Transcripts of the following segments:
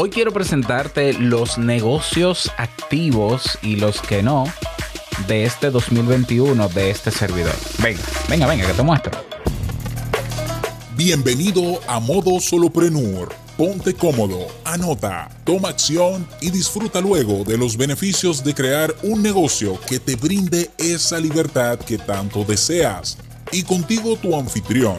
Hoy quiero presentarte los negocios activos y los que no de este 2021 de este servidor. Venga, venga, venga, que te muestro. Bienvenido a Modo Soloprenur. Ponte cómodo, anota, toma acción y disfruta luego de los beneficios de crear un negocio que te brinde esa libertad que tanto deseas. Y contigo tu anfitrión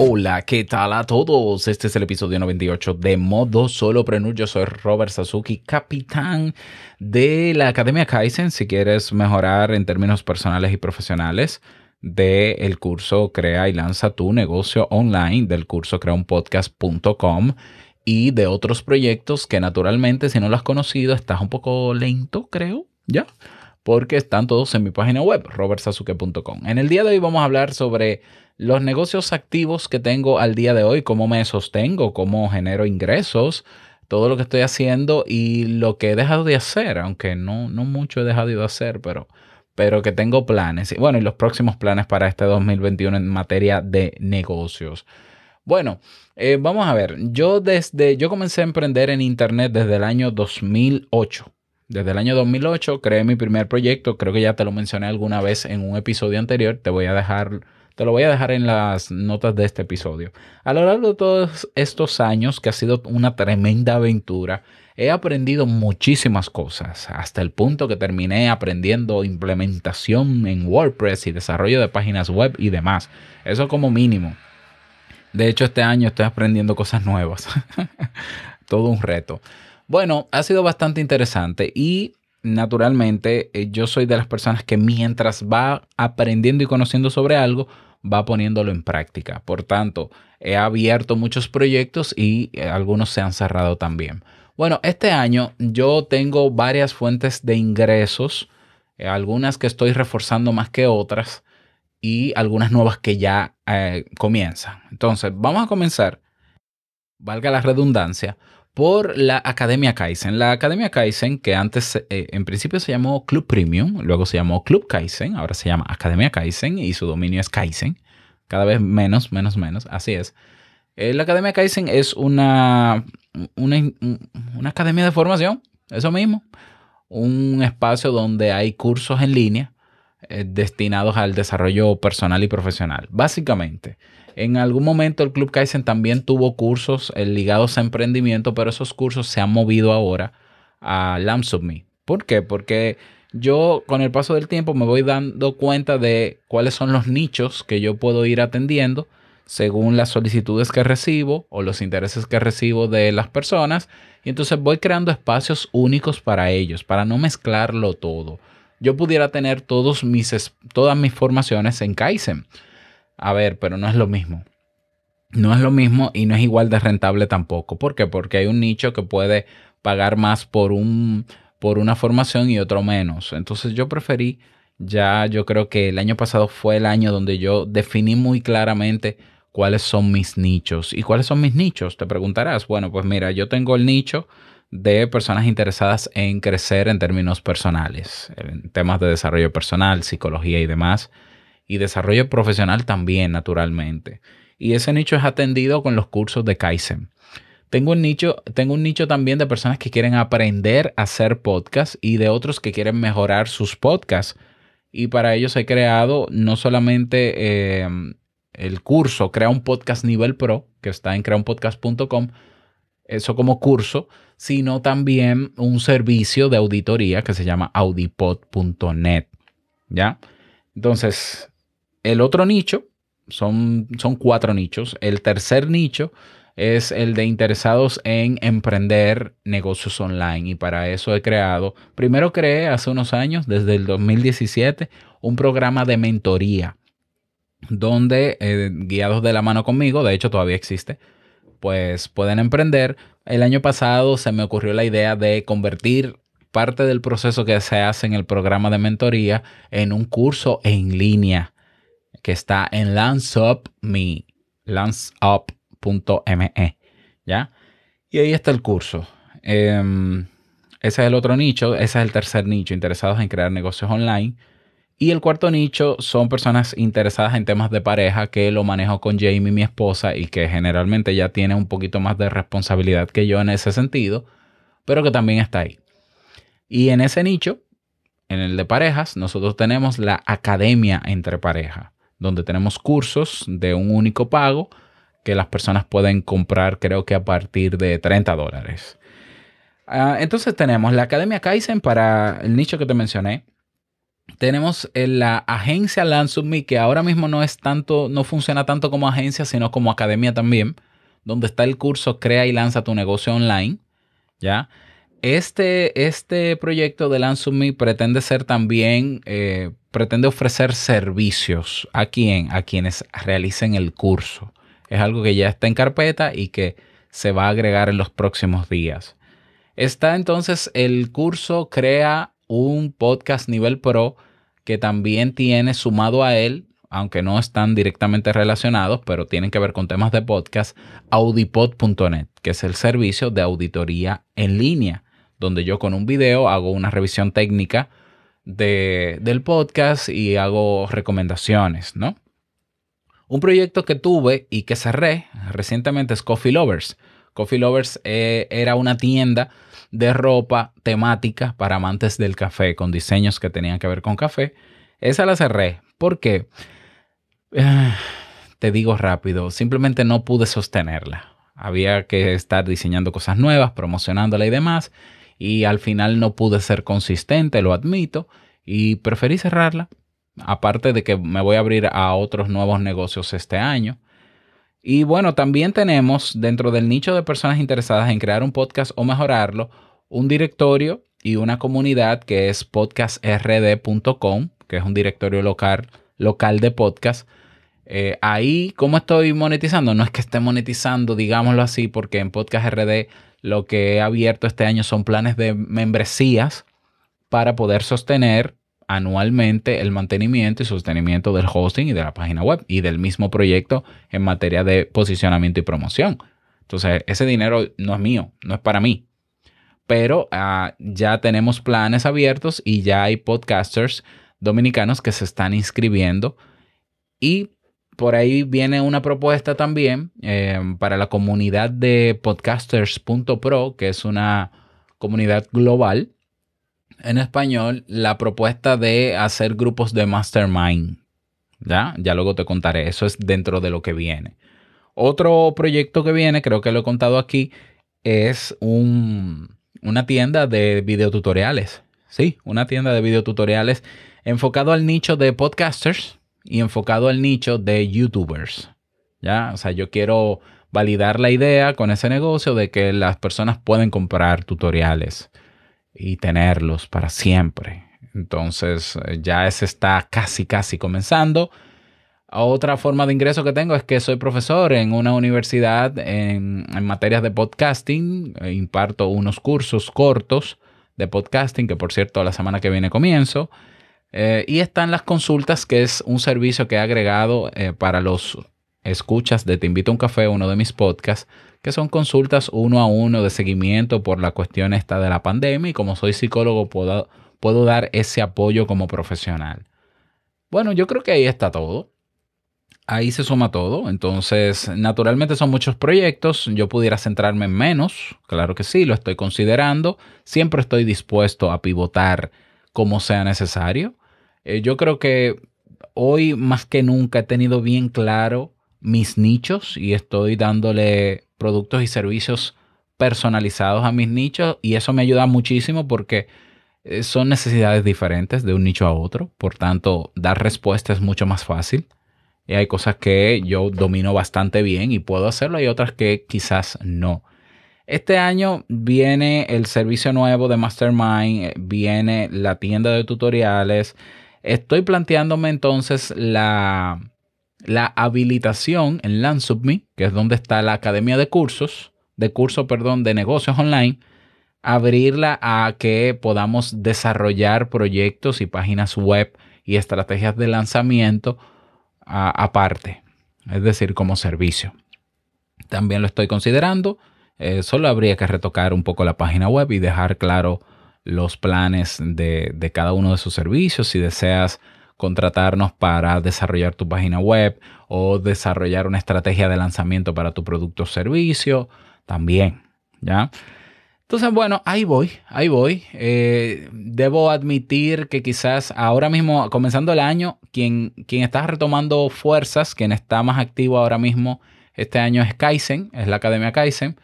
Hola, ¿qué tal a todos? Este es el episodio 98 de Modo Solo Prenur. Yo soy Robert Sasuki, capitán de la Academia Kaizen. Si quieres mejorar en términos personales y profesionales, del curso Crea y lanza tu negocio online, del curso creaunpodcast.com y de otros proyectos que naturalmente, si no lo has conocido, estás un poco lento, creo, ¿ya? Porque están todos en mi página web, robertsasuke.com. En el día de hoy vamos a hablar sobre los negocios activos que tengo al día de hoy, cómo me sostengo, cómo genero ingresos, todo lo que estoy haciendo y lo que he dejado de hacer, aunque no, no mucho he dejado de hacer, pero, pero que tengo planes. Y bueno, y los próximos planes para este 2021 en materia de negocios. Bueno, eh, vamos a ver, yo desde, yo comencé a emprender en Internet desde el año 2008. Desde el año 2008 creé mi primer proyecto, creo que ya te lo mencioné alguna vez en un episodio anterior, te voy a dejar te lo voy a dejar en las notas de este episodio. A lo largo de todos estos años, que ha sido una tremenda aventura, he aprendido muchísimas cosas, hasta el punto que terminé aprendiendo implementación en WordPress y desarrollo de páginas web y demás. Eso como mínimo. De hecho, este año estoy aprendiendo cosas nuevas. Todo un reto. Bueno, ha sido bastante interesante y naturalmente eh, yo soy de las personas que mientras va aprendiendo y conociendo sobre algo, va poniéndolo en práctica. Por tanto, he abierto muchos proyectos y eh, algunos se han cerrado también. Bueno, este año yo tengo varias fuentes de ingresos, eh, algunas que estoy reforzando más que otras y algunas nuevas que ya comienzan. Entonces, vamos a comenzar, valga la redundancia, por la Academia Kaizen. La Academia Kaizen, que antes eh, en principio se llamó Club Premium, luego se llamó Club Kaizen, ahora se llama Academia Kaizen y su dominio es Kaizen. Cada vez menos, menos, menos. Así es. Eh, la Academia Kaizen es una, una, academia de formación, eso mismo. Un espacio donde hay cursos en línea eh, destinados al desarrollo personal y profesional. Básicamente, en algún momento el Club Kaizen también tuvo cursos eh, ligados a emprendimiento, pero esos cursos se han movido ahora a Lamps of Me. ¿Por qué? Porque yo con el paso del tiempo me voy dando cuenta de cuáles son los nichos que yo puedo ir atendiendo según las solicitudes que recibo o los intereses que recibo de las personas. Y entonces voy creando espacios únicos para ellos, para no mezclarlo todo. Yo pudiera tener todos mis, todas mis formaciones en Kaizen a ver, pero no es lo mismo. No es lo mismo y no es igual de rentable tampoco. ¿Por qué? Porque hay un nicho que puede pagar más por, un, por una formación y otro menos. Entonces yo preferí, ya yo creo que el año pasado fue el año donde yo definí muy claramente cuáles son mis nichos. ¿Y cuáles son mis nichos? Te preguntarás. Bueno, pues mira, yo tengo el nicho de personas interesadas en crecer en términos personales, en temas de desarrollo personal, psicología y demás y desarrollo profesional también, naturalmente. Y ese nicho es atendido con los cursos de Kaizen. Tengo un nicho, tengo un nicho también de personas que quieren aprender a hacer podcasts y de otros que quieren mejorar sus podcasts. Y para ellos he creado no solamente em, el curso Crea un podcast nivel pro, que está en creaunpodcast.com, eso como curso, sino también un servicio de auditoría que se llama audipod.net. ¿Ya? Entonces, el otro nicho, son, son cuatro nichos. El tercer nicho es el de interesados en emprender negocios online y para eso he creado, primero creé hace unos años, desde el 2017, un programa de mentoría donde eh, guiados de la mano conmigo, de hecho todavía existe, pues pueden emprender. El año pasado se me ocurrió la idea de convertir parte del proceso que se hace en el programa de mentoría en un curso en línea que está en LanceUp.me, lanceup.me, ¿ya? Y ahí está el curso. Em, ese es el otro nicho, ese es el tercer nicho, interesados en crear negocios online. Y el cuarto nicho son personas interesadas en temas de pareja que lo manejo con Jamie, mi esposa, y que generalmente ya tiene un poquito más de responsabilidad que yo en ese sentido, pero que también está ahí. Y en ese nicho, en el de parejas, nosotros tenemos la academia entre pareja, donde tenemos cursos de un único pago que las personas pueden comprar creo que a partir de 30 dólares. Ah, entonces tenemos la Academia Kaizen para el nicho que te mencioné, tenemos la agencia Lansubme, que ahora mismo no es tanto, no funciona tanto como agencia, sino como academia también, donde está el curso Crea y lanza tu negocio online. ¿Ya? Este, este proyecto de Lansubme pretende ser también, eh, pretende ofrecer servicios a quien, a quienes realicen el curso. Es algo que ya está en carpeta y que se va a agregar en los próximos días. Está entonces el curso Crea un podcast nivel pro que también tiene sumado a él, aunque no están directamente relacionados, pero tienen que ver con temas de podcast, audipod.net, que es el servicio de auditoría en línea, donde yo con un video hago una revisión técnica de, del podcast y hago recomendaciones, ¿no? Un proyecto que tuve y que cerré recientemente es Coffee Lovers. Coffee Lovers eh, era una tienda de ropa temática para amantes del café, con diseños que tenían que ver con café. Esa la cerré. ¿Por qué? Eh, te digo rápido, simplemente no pude sostenerla. Había que estar diseñando cosas nuevas, promocionándola y demás. Y al final no pude ser consistente, lo admito. Y preferí cerrarla. Aparte de que me voy a abrir a otros nuevos negocios este año. Y bueno, también tenemos dentro del nicho de personas interesadas en crear un podcast o mejorarlo, un directorio y una comunidad que es podcastrd.com, que es un directorio local, local de podcast. Eh, ahí, ¿cómo estoy monetizando? No es que esté monetizando, digámoslo así, porque en Podcast RD lo que he abierto este año son planes de membresías para poder sostener anualmente el mantenimiento y sostenimiento del hosting y de la página web y del mismo proyecto en materia de posicionamiento y promoción. Entonces, ese dinero no es mío, no es para mí. Pero ah, ya tenemos planes abiertos y ya hay podcasters dominicanos que se están inscribiendo. Y por ahí viene una propuesta también eh, para la comunidad de podcasters.pro, que es una comunidad global en español la propuesta de hacer grupos de mastermind. ¿Ya? Ya luego te contaré. Eso es dentro de lo que viene. Otro proyecto que viene, creo que lo he contado aquí, es una tienda de videotutoriales. Sí, una tienda de videotutoriales enfocado al nicho de podcasters y enfocado al nicho de youtubers. ¿Ya? O sea, yo quiero validar la idea con ese negocio de que las personas pueden comprar tutoriales y tenerlos para siempre. Entonces eh, ya ese está casi, casi comenzando. Otra forma de ingreso que tengo es que soy profesor en una universidad en, materias de podcasting. E imparto unos cursos cortos de podcasting, que por cierto la semana que viene comienzo. Eh, y están las consultas, que es un servicio que he agregado eh, para los escuchas de Te invito a un café, uno de mis podcasts, que son consultas uno a uno de seguimiento por la cuestión esta de la pandemia y como soy psicólogo puedo, puedo dar ese apoyo como profesional. Bueno, yo creo que ahí está todo. Ahí se suma todo. Entonces, naturalmente son muchos proyectos. Yo pudiera centrarme en menos. Claro que sí, lo estoy considerando. Siempre estoy dispuesto a pivotar como sea necesario. Eh, yo creo que hoy más que nunca he tenido bien claro mis nichos y estoy dándole productos y servicios personalizados a mis nichos y eso me ayuda muchísimo porque eh, son necesidades diferentes de un nicho a otro, por tanto dar respuesta es mucho más fácil. Y hay cosas que yo domino bastante bien y puedo hacerlo, y otras que quizás no. Este año viene el servicio nuevo de Mastermind, eh, viene la tienda de tutoriales. Estoy planteándome entonces la, habilitación en LandSubMe, que es donde está la academia de cursos, de curso, perdón, de negocios online, abrirla a que podamos desarrollar proyectos y páginas web y estrategias de lanzamiento aparte, es decir, como servicio. También lo estoy considerando. Eh, solo habría que retocar un poco la página web y dejar claro los planes de, de cada uno de sus servicios. Si deseas contratarnos para desarrollar tu página web o desarrollar una estrategia de lanzamiento para tu producto o servicio, también, ¿ya? Entonces, bueno, ahí voy, ahí voy. Eh, debo admitir que quizás ahora mismo, comenzando el año, quien, quien está retomando fuerzas, quien está más activo ahora mismo este año es Kaizen, es la Academia Kaizen.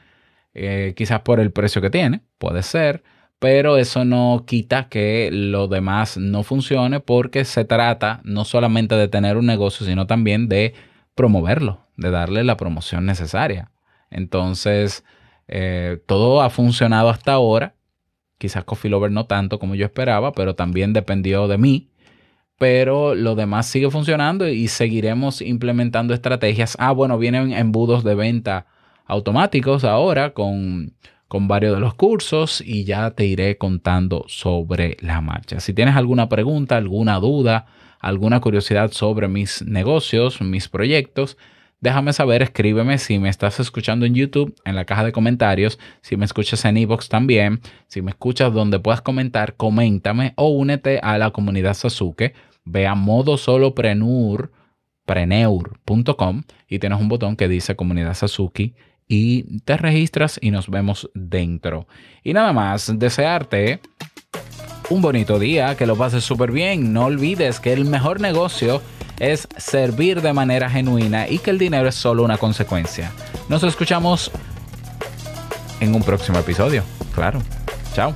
Eh, quizás por el precio que tiene, puede ser, pero eso no quita que lo demás no funcione porque se trata no solamente de tener un negocio, sino también de promoverlo, de darle la promoción necesaria. Entonces, eh, todo ha funcionado hasta ahora. Quizás Coffee Lover no tanto como yo esperaba, pero también dependió de mí. Pero lo demás sigue funcionando y seguiremos implementando estrategias. Ah, bueno, vienen embudos de venta automáticos ahora con, con varios de los cursos y ya te iré contando sobre la marcha. Si tienes alguna pregunta, alguna duda, alguna curiosidad sobre mis negocios, mis proyectos, Déjame saber, escríbeme si me estás escuchando en YouTube, en la caja de comentarios, si me escuchas en Evox también, si me escuchas donde puedas comentar, coméntame o únete a la comunidad Sasuke. Ve a modo preneur.com y tienes un botón que dice comunidad Sasuke y te registras y nos vemos dentro. Y nada más, desearte un bonito día, que lo pases súper bien. No olvides que el mejor negocio es servir de manera genuina y que el dinero es solo una consecuencia. Nos escuchamos en un próximo episodio. Claro. Chao.